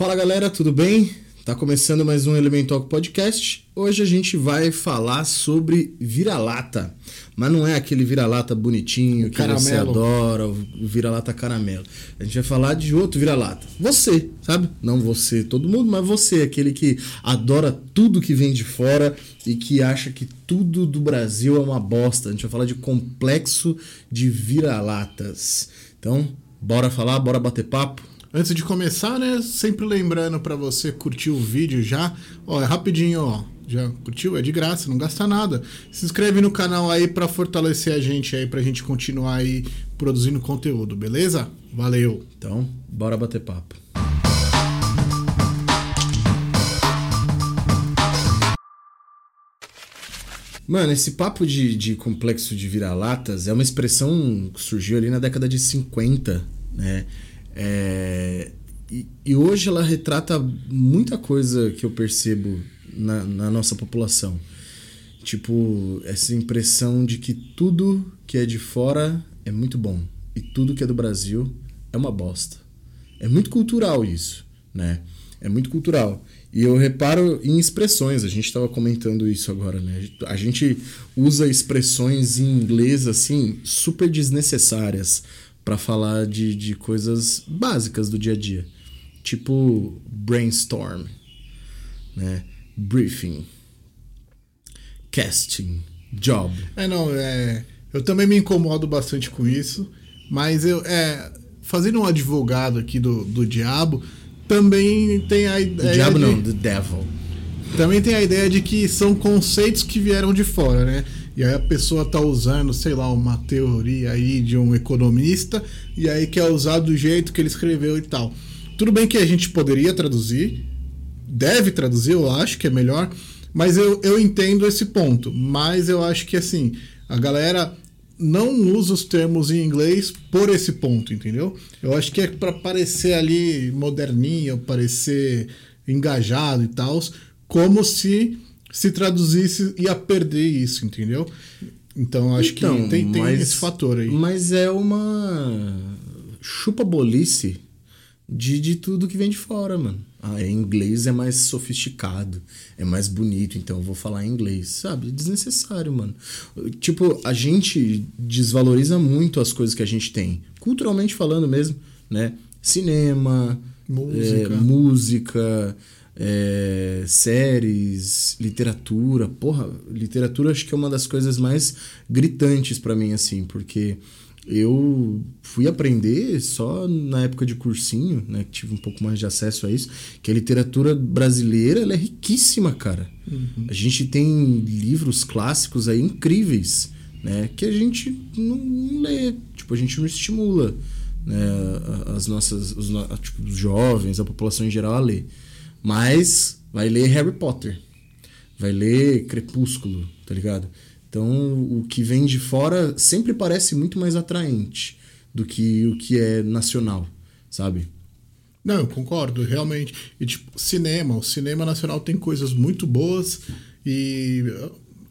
Fala galera, tudo bem? Tá começando mais um Elemental Podcast. Hoje a gente vai falar sobre vira-lata, mas não é aquele vira-lata bonitinho que Caramelo. você adora, o vira-lata caramelo. A gente vai falar de outro vira-lata. Você, sabe? Não você, todo mundo, mas você, aquele que adora tudo que vem de fora e que acha que tudo do Brasil é uma bosta. A gente vai falar de complexo de vira-latas. Então, bora falar, bora bater papo. Antes de começar, né, sempre lembrando pra você curtir o vídeo já, ó, é rapidinho, ó, já curtiu? É de graça, não gasta nada. Se inscreve no canal aí pra fortalecer a gente aí, pra gente continuar aí produzindo conteúdo, beleza? Valeu! Então, bora bater papo. Mano, esse papo de, de complexo de vira-latas é uma expressão que surgiu ali na década de 50, né? É, e, e hoje ela retrata muita coisa que eu percebo na, na nossa população. Tipo, essa impressão de que tudo que é de fora é muito bom e tudo que é do Brasil é uma bosta. É muito cultural isso, né? É muito cultural. E eu reparo em expressões, a gente estava comentando isso agora, né? A gente usa expressões em inglês assim super desnecessárias para falar de, de coisas básicas do dia a dia. Tipo brainstorm, né? Briefing, casting, job. É, não, é. Eu também me incomodo bastante com isso, mas eu. É, fazendo um advogado aqui do, do diabo, também tem a O ideia. diabo de- não, the devil. Também tem a ideia de que são conceitos que vieram de fora, né? E aí a pessoa tá usando, sei lá, uma teoria aí de um economista e aí quer usar do jeito que ele escreveu e tal. Tudo bem que a gente poderia traduzir, deve traduzir, eu acho que é melhor, mas eu, eu entendo esse ponto. Mas eu acho que assim, a galera não usa os termos em inglês por esse ponto, entendeu? Eu acho que é para parecer ali moderninho, parecer engajado e tal, como se se traduzisse ia perder isso, entendeu? Então acho Então, que tem, tem mas- esse fator aí. Mas é uma chupa-bolice de, de tudo que vem de fora, mano. Ah, em inglês é mais sofisticado, é mais bonito, então eu vou falar em inglês, sabe? É desnecessário, mano. Tipo, a gente desvaloriza muito as coisas que a gente tem, culturalmente falando mesmo, né? Cinema, Música. é, música, é, séries, literatura. Porra, literatura acho que é uma das coisas mais gritantes pra mim, assim, porque eu fui aprender só na época de cursinho, né? Que tive um pouco mais de acesso a isso, que a literatura brasileira ela é riquíssima, cara. A gente tem livros clássicos aí incríveis, né? Que a gente não, lê, tipo, a gente não estimula né, as nossas, os, tipo, os jovens, a população em geral a ler. Mas vai ler Harry Potter, vai ler Crepúsculo, tá ligado? Então o que vem de fora sempre parece muito mais atraente do que o que é nacional, sabe? Não, eu concordo, realmente. E tipo, cinema, o cinema nacional tem coisas muito boas e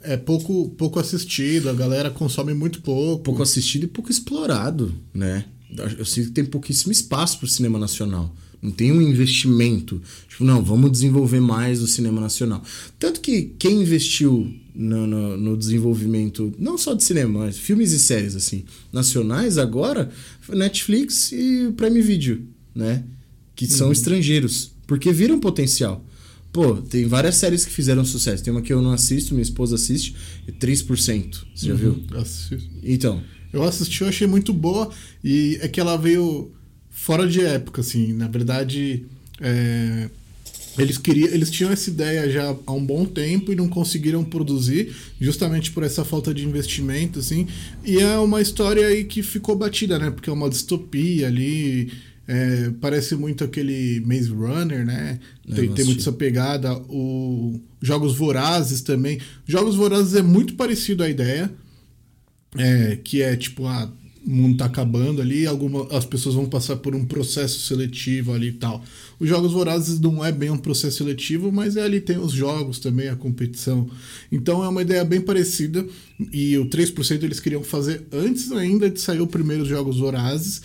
é pouco, pouco assistido, a galera consome muito pouco. pouco assistido e pouco explorado, né? Eu sinto que tem pouquíssimo espaço para o cinema nacional. Não tem um investimento. Tipo, não, vamos desenvolver mais o cinema nacional. Tanto que quem investiu no, no, no desenvolvimento, não só de cinema, mas filmes e séries, assim, nacionais agora, foi Netflix e o Prime Video, né? Que são estrangeiros. Porque viram potencial. Pô, tem várias séries que fizeram sucesso. Tem uma que eu não assisto, minha esposa assiste, é 3%. Você já viu? Assi- Então, Eu assisti, eu achei muito boa e é que ela veio fora de época, assim. Na verdade, é, eles queriam, eles tinham essa ideia já há um bom tempo e não conseguiram produzir, justamente por essa falta de investimento, assim. E é uma história aí que ficou batida, né? Porque é uma distopia ali. é, parece muito aquele Maze Runner, né? Tem, tem muito essa pegada. O Jogos Vorazes também. Jogos Vorazes é muito parecido à ideia. É, que é tipo, ah, o mundo tá acabando ali, alguma, as pessoas vão passar por um processo seletivo ali e tal. Os Jogos Vorazes não é bem um processo seletivo, mas é ali tem os jogos também, a competição. Então é uma ideia bem parecida. E o 3% eles queriam fazer antes ainda de sair o primeiro Jogos Vorazes.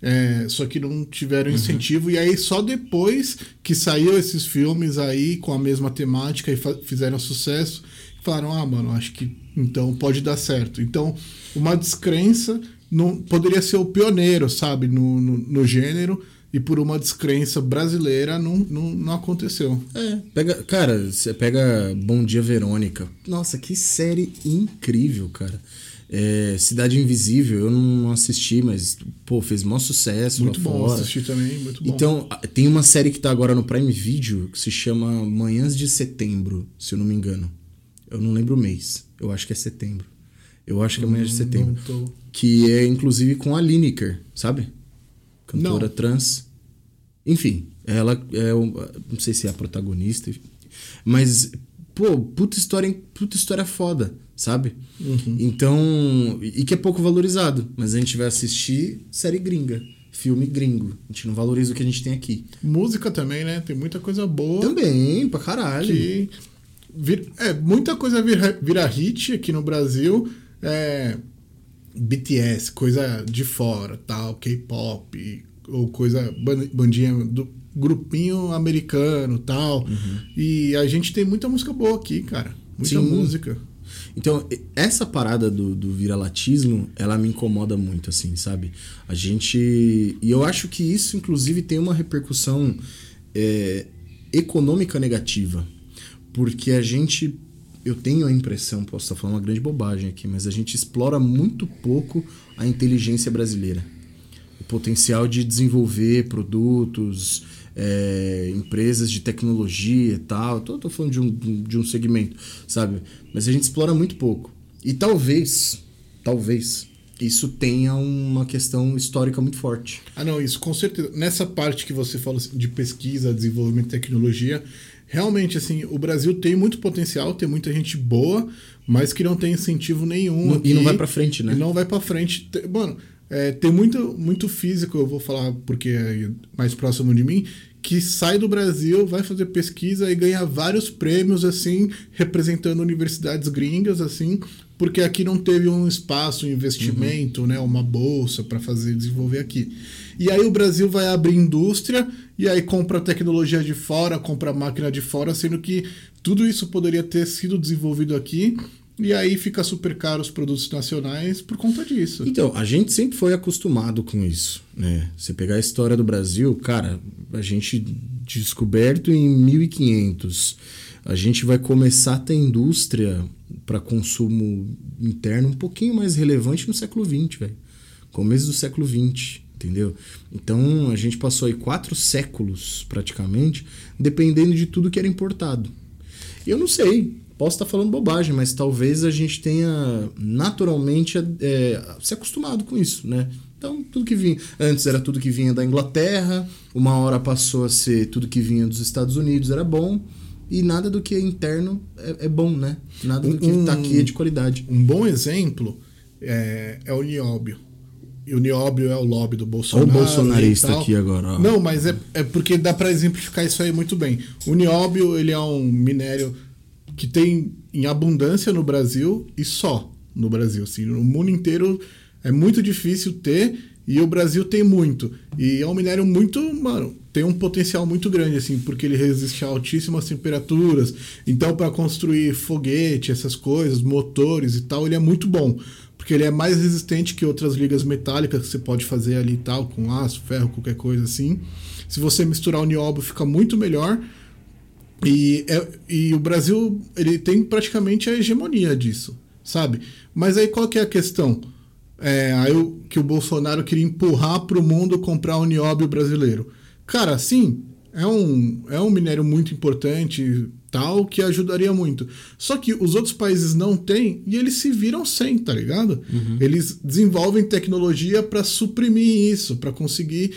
é, só que não tiveram incentivo. E aí só depois que saiu esses filmes aí com a mesma temática e fizeram sucesso, falaram, ah, mano, acho que então pode dar certo. Então, uma descrença não poderia ser o pioneiro, sabe, no, no, no gênero. E por uma descrença brasileira não, não, não aconteceu. É, pega, cara, você pega Bom Dia Verônica. Nossa, que série incrível, cara. É, Cidade Invisível, eu não assisti, mas, pô, fez maior sucesso Muito lá bom fora. assistir também, muito bom. Então, tem uma série que tá agora no Prime Video que se chama Manhãs de Setembro, se eu não me engano. Eu não lembro o mês. Eu acho que é setembro. Eu acho que é Manhãs de Setembro. tô- Que é inclusive com a Lineker, sabe? Cantora Não. trans. Enfim, ela é. Não sei se é a protagonista. Mas, pô, puta história, puta história foda, sabe? Uhum. Então. E que é pouco valorizado. Mas a gente vai assistir série gringa. Filme gringo. A gente não valoriza o que a gente tem aqui. Música também, né? Tem muita coisa boa. Também, pra caralho. que vir- é, muita coisa vira, vira hit aqui no Brasil. É, BTS, coisa de fora, tal, K-pop, ou coisa ban- bandinha do grupinho americano, tal. E a gente tem muita música boa aqui, cara. Muita Sim. música. Então, essa parada do, do viralatismo, ela me incomoda muito, assim, sabe? A gente. E eu acho que isso, inclusive, tem uma repercussão é, econômica negativa. Porque a gente. Eu tenho a impressão, posso estar falando uma grande bobagem aqui, mas a gente explora muito pouco a inteligência brasileira. O potencial de desenvolver produtos, é, empresas de tecnologia e tal. Tô, tô falando de um, de um segmento, sabe? Mas a gente explora muito pouco. E talvez, talvez, isso tenha uma questão histórica muito forte. Ah, não, isso com certeza. Nessa parte que você fala assim, de pesquisa, desenvolvimento de tecnologia, realmente, assim, o Brasil tem muito potencial, tem muita gente boa, mas que não tem incentivo nenhum. Não- e não vai pra frente, né? E não vai pra frente. Te- Mano, é, tem muito, muito físico, eu vou falar porque é mais próximo de mim, que sai do Brasil, vai fazer pesquisa e ganha vários prêmios, assim, representando universidades gringas, assim, porque aqui não teve um espaço, um investimento, né, uma bolsa para fazer desenvolver aqui. E aí o Brasil vai abrir indústria e aí compra tecnologia de fora, compra máquina de fora, sendo que tudo isso poderia ter sido desenvolvido aqui. E aí fica super caro os produtos nacionais por conta disso. Então, a gente sempre foi acostumado com isso, né? Você pegar a história do Brasil, cara, a gente descoberto em 1500. A gente vai começar a ter indústria para consumo interno um pouquinho mais relevante no século XX, velho. Começo do século XX, entendeu? Então, a gente passou aí quatro séculos, praticamente, dependendo de tudo que era importado. Eu não sei, posso estar falando bobagem, mas talvez a gente tenha naturalmente é, se acostumado com isso, né? Então, tudo que vinha. Antes era tudo que vinha da Inglaterra, uma hora passou a ser tudo que vinha dos Estados Unidos era bom, e nada do que é interno é, é bom, né? Nada do que Um- tá aqui é de qualidade. Um bom exemplo é, é o nióbio. E o nióbio é o lobby do Olha o Bolsonaro. bolsonarista aqui agora. ó. Não, mas é, é porque dá pra exemplificar isso aí muito bem. O nióbio, ele é um minério que tem em abundância no Brasil e só no Brasil. Assim, no mundo inteiro é muito difícil ter e o Brasil tem muito. E é um minério muito, mano, tem um potencial muito grande, assim, porque ele resiste a altíssimas temperaturas. Então, para construir foguete, essas coisas, motores e tal, ele é muito bom. Porque ele é mais resistente que outras ligas metálicas que você pode fazer ali e tal, com aço, ferro, qualquer coisa assim. Se você misturar o nióbio, fica muito melhor. E, é- e o Brasil ele tem praticamente a hegemonia disso, sabe? Mas aí qual que é a questão? É, aí o, que o Bolsonaro queria empurrar para o mundo comprar o nióbio brasileiro. Cara, sim, é um, é um minério muito importante, tal, que ajudaria muito. Só que os outros países não têm e eles se viram sem, tá ligado? Eles desenvolvem tecnologia para suprimir isso, para conseguir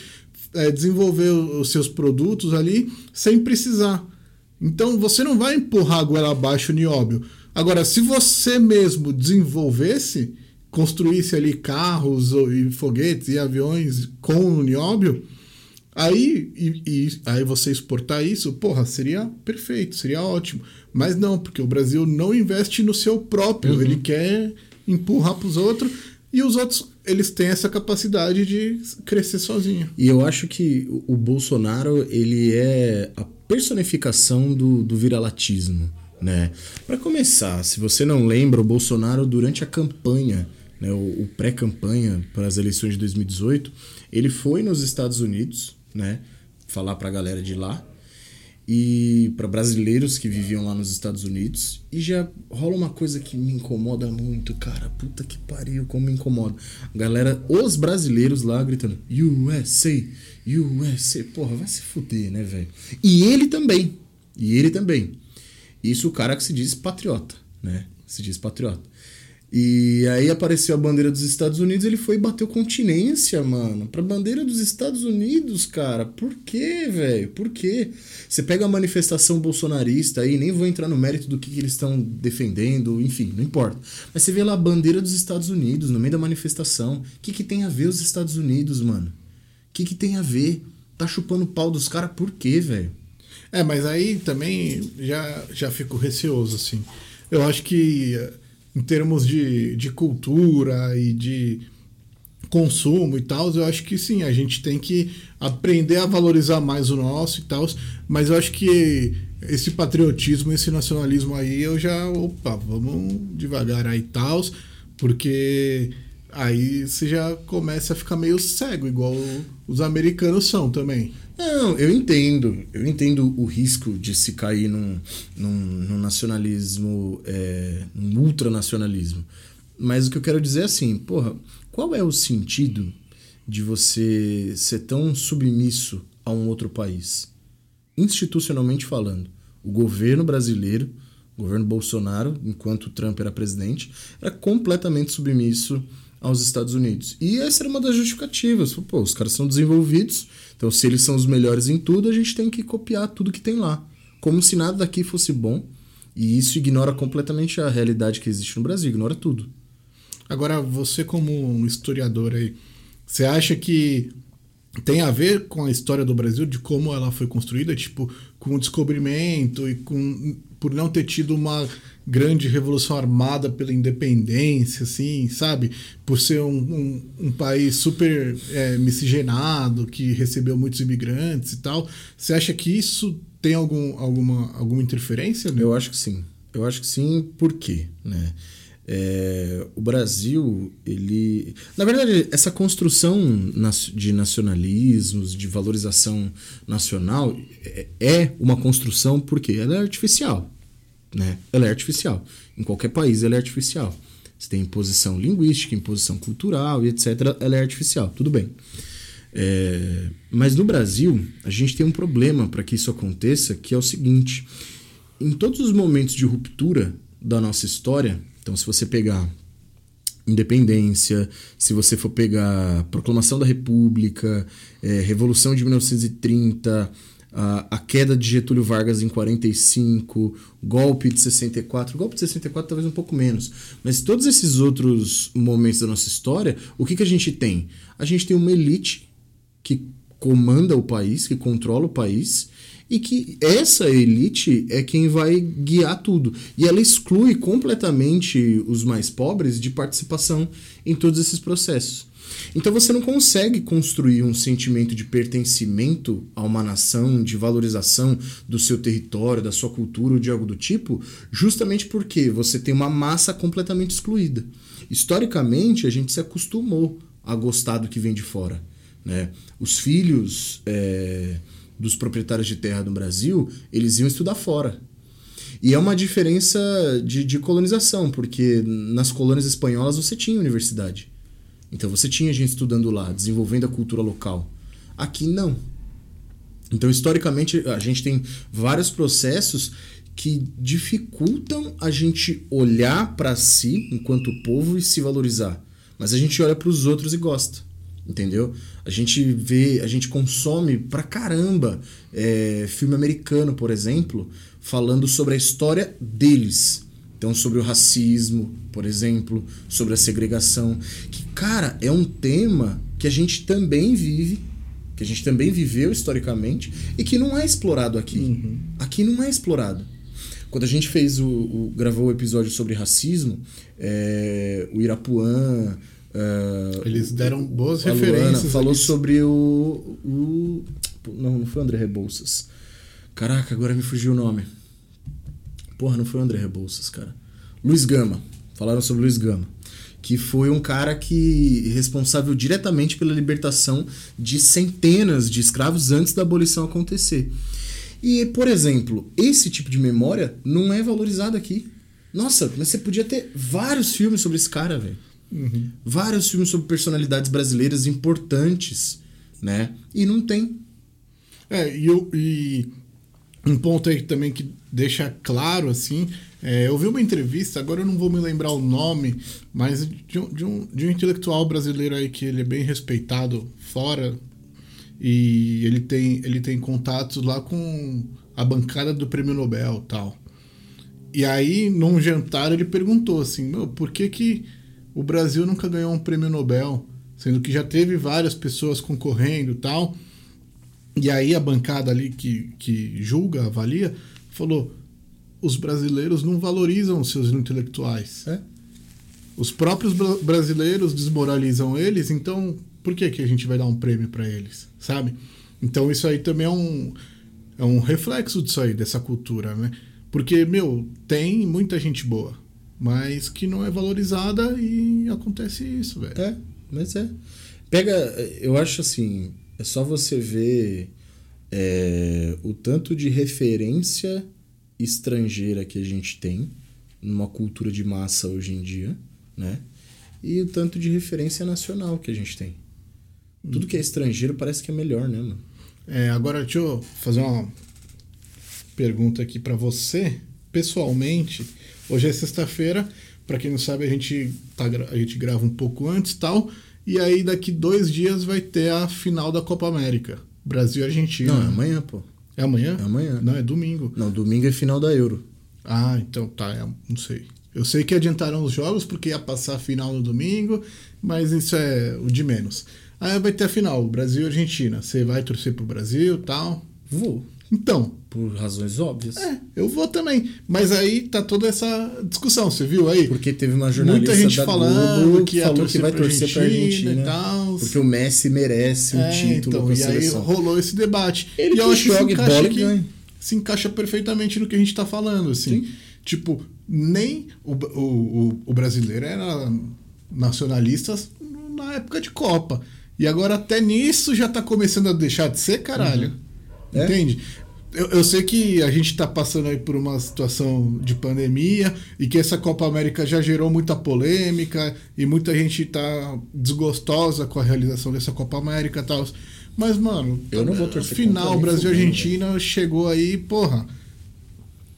é, desenvolver os seus produtos ali sem precisar. Então você não vai empurrar a goela abaixo o nióbio. Agora, se você mesmo desenvolvesse, construísse ali carros e foguetes e aviões com o nióbio, aí, e, e- aí você exportar isso, porra, seria perfeito, seria ótimo. Mas não, porque o Brasil não investe no seu próprio, ele quer empurrar para os outros e os outros eles têm essa capacidade de crescer sozinho. E eu acho que o Bolsonaro, ele é a personificação do, do viralatismo, né? Para começar, se você não lembra, o Bolsonaro durante a campanha, né, o, o pré-campanha para as eleições de 2018, ele foi nos Estados Unidos, né, falar para a galera de lá e para brasileiros que viviam lá nos Estados Unidos. E já rola uma coisa que me incomoda muito, cara. Puta que pariu, como me incomoda. Galera, os brasileiros lá gritando USA, USA. Porra, vai se fuder, né, velho? E ele também. E ele também. Isso o cara que se diz patriota, né? Se diz patriota. E aí apareceu a bandeira dos Estados Unidos, ele foi e bateu continência, mano. Pra bandeira dos Estados Unidos, cara. Por quê, velho? Por quê? Você pega a manifestação bolsonarista aí, nem vou entrar no mérito do que, que eles estão defendendo, enfim, não importa. Mas você vê lá a bandeira dos Estados Unidos no meio da manifestação. O que, que tem a ver os Estados Unidos, mano? O que, que tem a ver? Tá chupando o pau dos caras por quê, velho? É, mas aí também já, já fico receoso, assim. Eu acho que em termos de, de cultura e de consumo e tal, eu acho que sim, a gente tem que aprender a valorizar mais o nosso e tal, mas eu acho que esse patriotismo, esse nacionalismo aí, eu já, opa, vamos devagar aí e tal, porque aí você já começa a ficar meio cego, igual os americanos são também. Não, eu entendo. Eu entendo o risco de se cair num, num, num nacionalismo, é, num ultranacionalismo. Mas o que eu quero dizer é assim, porra, qual é o sentido de você ser tão submisso a um outro país? Institucionalmente falando, o governo brasileiro, o governo Bolsonaro, enquanto Trump era presidente, era completamente submisso aos Estados Unidos. E essa era uma das justificativas. Pô, os caras são desenvolvidos, então se eles são os melhores em tudo, a gente tem que copiar tudo que tem lá. Como se nada daqui fosse bom. E isso ignora completamente a realidade que existe no Brasil, ignora tudo. Agora, você como um historiador aí, você acha que tem a ver com a história do Brasil, de como ela foi construída, tipo, com o descobrimento e com por não ter tido uma grande revolução armada pela independência, assim, sabe? Por ser um, um, um país super é, miscigenado, que recebeu muitos imigrantes e tal. Você acha que isso tem algum, alguma, alguma interferência? Né? Eu acho que sim. Eu acho que sim, por quê? Né? É, o Brasil, ele. Na verdade, essa construção de nacionalismos, de valorização nacional, é, é uma construção porque ela é artificial. Né? Ela é artificial. Em qualquer país ela é artificial. Você tem imposição linguística, imposição cultural e etc. Ela é artificial, tudo bem. É, mas no Brasil, a gente tem um problema para que isso aconteça, que é o seguinte: em todos os momentos de ruptura da nossa história, então, se você pegar independência, se você for pegar proclamação da República, é, Revolução de 1930, a, a, queda de Getúlio Vargas em 45, golpe de 64, golpe de 64 talvez um pouco menos, mas todos esses outros momentos da nossa história, o que, que a gente tem? A gente tem uma elite que comanda o país, que controla o país, e que essa elite é quem vai guiar tudo. E ela exclui completamente os mais pobres de participação em todos esses processos. Então você não consegue construir um sentimento de pertencimento a uma nação, de valorização do seu território, da sua cultura ou de algo do tipo, justamente porque você tem uma massa completamente excluída. Historicamente, a gente se acostumou a gostar do que vem de fora. Né? Os filhos. É dos proprietários de terra no Brasil, eles iam estudar fora. E é uma diferença de, de colonização, porque nas colônias espanholas você tinha universidade. Então você tinha gente estudando lá, desenvolvendo a cultura local. Aqui não. Então, historicamente, a gente tem vários processos que dificultam a gente olhar para si enquanto povo e se valorizar. Mas a gente olha para os outros e gosta entendeu? A gente vê, a gente consome pra caramba é, filme americano, por exemplo, falando sobre a história deles. Então, sobre o racismo, por exemplo, sobre a segregação. Que, cara, é um tema que a gente também vive, que a gente também viveu historicamente e que não é explorado aqui. Uhum. Aqui não é explorado. Quando a gente fez o, o gravou o episódio sobre racismo, é, o Irapuã, Uh, Eles deram boas a Luana referências. falou sobre o, o. Não, não foi o André Rebouças. Caraca, agora me fugiu o nome. Porra, não foi o André Rebouças, cara. Luiz Gama. Falaram sobre Luiz Gama. Que foi um cara que responsável diretamente pela libertação de centenas de escravos antes da abolição acontecer. E, por exemplo, esse tipo de memória não é valorizado aqui. Nossa, mas você podia ter vários filmes sobre esse cara, velho. Uhum. Vários filmes sobre personalidades brasileiras importantes, né? E não tem. É, e, eu, e um ponto aí também que deixa claro, assim, é, eu vi uma entrevista, agora eu não vou me lembrar o nome, mas de um, de, um, de um intelectual brasileiro aí que ele é bem respeitado fora e ele tem, ele tem contatos lá com a bancada do Prêmio Nobel tal. E aí, num jantar, ele perguntou assim, meu, por que que o Brasil nunca ganhou um Prêmio Nobel? Sendo que já teve várias pessoas concorrendo tal. E aí a bancada ali que, que julga, avalia, falou: os brasileiros não valorizam os seus intelectuais. É. Os próprios bra- brasileiros desmoralizam eles, então por que, que a gente vai dar um prêmio para eles, sabe? Então isso aí também é um, é um reflexo disso aí, dessa cultura, né? Porque, meu, tem muita gente boa, mas que não é valorizada e acontece isso, velho. É, mas é. Pega, eu acho assim, é só você ver é, o tanto de referência estrangeira que a gente tem numa cultura de massa hoje em dia, né? E o tanto de referência nacional que a gente tem. Tudo que é estrangeiro parece que é melhor, né, mano? É, agora deixa eu fazer uma pergunta aqui para você, pessoalmente. Hoje é sexta-feira, para quem não sabe, a gente, tá, a gente grava um pouco antes e tal. E aí, daqui dois dias, vai ter a final da Copa América. Brasil e Argentina. Não, é amanhã, pô. É amanhã? É amanhã. Não, é domingo. Não, domingo é final da Euro. Ah, então tá, é- não sei. Eu sei que adiantaram os jogos porque ia passar a final no domingo, mas isso é o de menos. Aí vai ter a final, Brasil e Argentina. Você vai torcer pro Brasil e tal. Vou. Então, Por razões óbvias. É, eu vou também. Mas aí tá toda essa discussão, você viu aí? Porque teve uma jornalista Muita gente da falando Globo que falou que torcer vai pra torcer pra Argentina Argentina. e tal. Porque o Messi merece um É, título então, e aí seleção. rolou esse debate. Ele e que eu acho que se encaixa, e ganhe. se encaixa perfeitamente no que a gente tá falando, assim. Sim. Tipo, nem o, o, o, o brasileiro era nacionalista na época de Copa. E agora até nisso já tá começando a deixar de ser, caralho. É. Entende? Eu, eu sei que a gente tá passando aí por uma situação de pandemia e que essa Copa América já gerou muita polêmica e muita gente tá desgostosa com a realização dessa Copa América e tal. Mas, mano, Eu não vou torcer final, contra nem Brasil e fudendo, Argentina chegou aí, porra.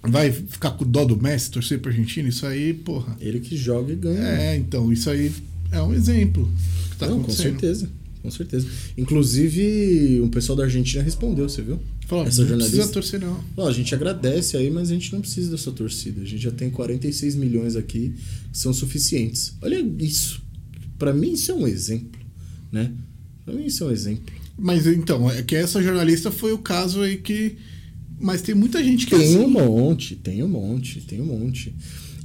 Vai ficar com dó do Messi, torcer pra Argentina? Isso aí, porra. Ele que joga e ganha. É, então, isso aí é um exemplo que tá Não, com certeza. Com certeza. Inclusive, o pessoal da Argentina respondeu, você viu? Falou, Essa não jornalista- precisa torcer, não. Ó, a gente agradece aí, mas a gente não precisa dessa torcida. A gente já tem 46 milhões aqui que são suficientes. Olha isso. Pra mim isso é um exemplo, né? Pra mim isso é um exemplo. Mas então, é que essa jornalista foi o caso aí que. Mas tem muita gente que é Tem assim. um monte, tem um monte, tem um monte.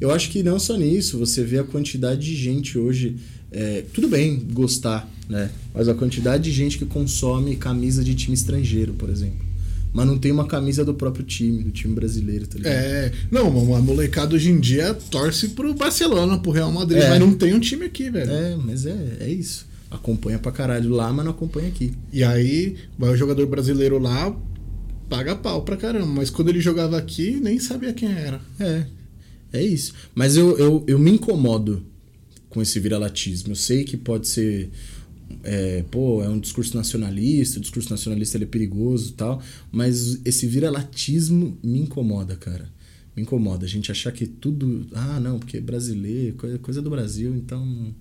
Eu acho que não só nisso, você vê a quantidade de gente hoje. É, tudo bem gostar, né? Mas a quantidade de gente que consome camisa de time estrangeiro, por exemplo. Mas não tem uma camisa do próprio time, do time brasileiro, tá ligado? É, não, a molecada hoje em dia torce pro Barcelona, pro Real Madrid, É. mas não tem um time aqui, velho. É, mas é, é isso. Acompanha pra caralho lá, mas não acompanha aqui. E aí, vai o jogador brasileiro lá, paga pau pra caramba. Mas quando ele jogava aqui, nem sabia quem era. É, é isso. Mas eu, eu, eu me incomodo com esse viralatismo. Eu sei que pode ser. É, pô, é um discurso nacionalista, o discurso nacionalista ele é perigoso e tal, mas esse viralatismo me incomoda, cara. Me incomoda. A gente achar que tudo. Ah, não, porque é brasileiro, coisa, coisa do Brasil, então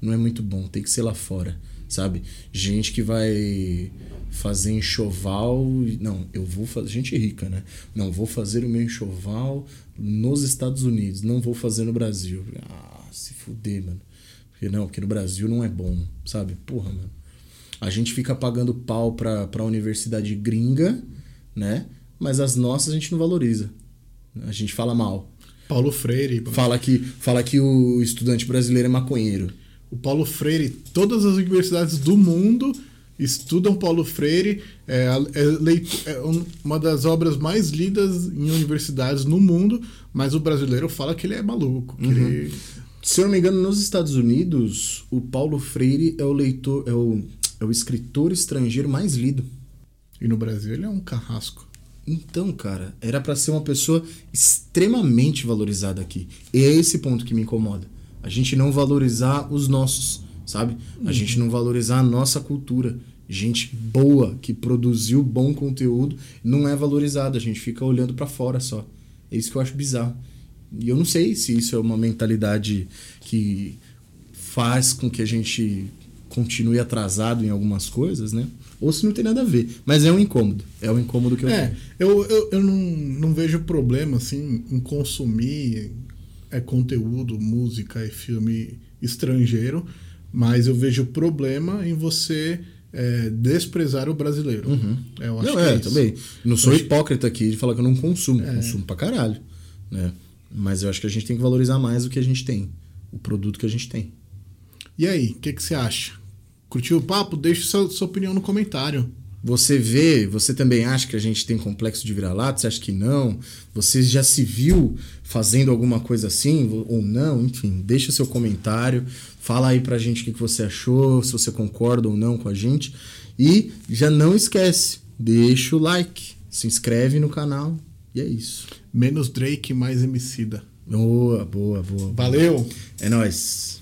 não é muito bom, tem que ser lá fora, sabe? Gente que vai fazer enxoval. Não, eu vou fazer. Gente rica, né? Não, vou fazer o meu enxoval nos Estados Unidos, não vou fazer no Brasil. Ah, se fuder, mano. Porque não, porque no Brasil não é bom, sabe? Porra, mano. A gente fica pagando pau pra, pra universidade gringa, né? Mas as nossas a gente não valoriza. A gente fala mal. Paulo Freire. Fala que, fala que o estudante brasileiro é maconheiro. o Paulo Freire, todas as universidades do mundo estudam Paulo Freire, é, é, é, uma das obras mais lidas em universidades no mundo, mas o brasileiro fala que ele é maluco. Uhum. Ele... Se eu não me engano, nos Estados Unidos, o Paulo Freire é o leitor, é o, é o escritor estrangeiro mais lido. E no Brasil ele é um carrasco. Então, cara, era para ser uma pessoa extremamente valorizada aqui. E é esse ponto que me incomoda. A gente não valorizar os nossos, sabe? A uhum. gente não valorizar a nossa cultura. Gente boa que produziu bom conteúdo não é valorizada. A gente fica olhando para fora só. É isso que eu acho bizarro. E eu não sei se isso é uma mentalidade que faz com que a gente continue atrasado em algumas coisas, né? Ou se não tem nada a ver. Mas é um incômodo. É um incômodo que eu É, eu, eu, eu não, não vejo problema, assim, em consumir é, conteúdo, música e filme estrangeiro, mas eu vejo problema em você é, desprezar o brasileiro. Uhum. Eu acho não, é, é também. Não sou hipócrita aqui de falar que eu não consumo. É. Consumo pra caralho. Né? Mas eu acho que a gente tem que valorizar mais o que a gente tem. O produto que a gente tem. E aí, o que, que você acha? Curtiu o papo? Deixe sua, sua opinião no comentário. Você vê, você também acha que a gente tem complexo de vira-lata? Você acha que não? Você já se viu fazendo alguma coisa assim ou não? Enfim, deixa seu comentário. Fala aí pra gente o que você achou, se você concorda ou não com a gente. E já não esquece, deixa o like, se inscreve no canal e é isso. Menos Drake, mais Emicida. Boa, boa, boa. Valeu! É nóis.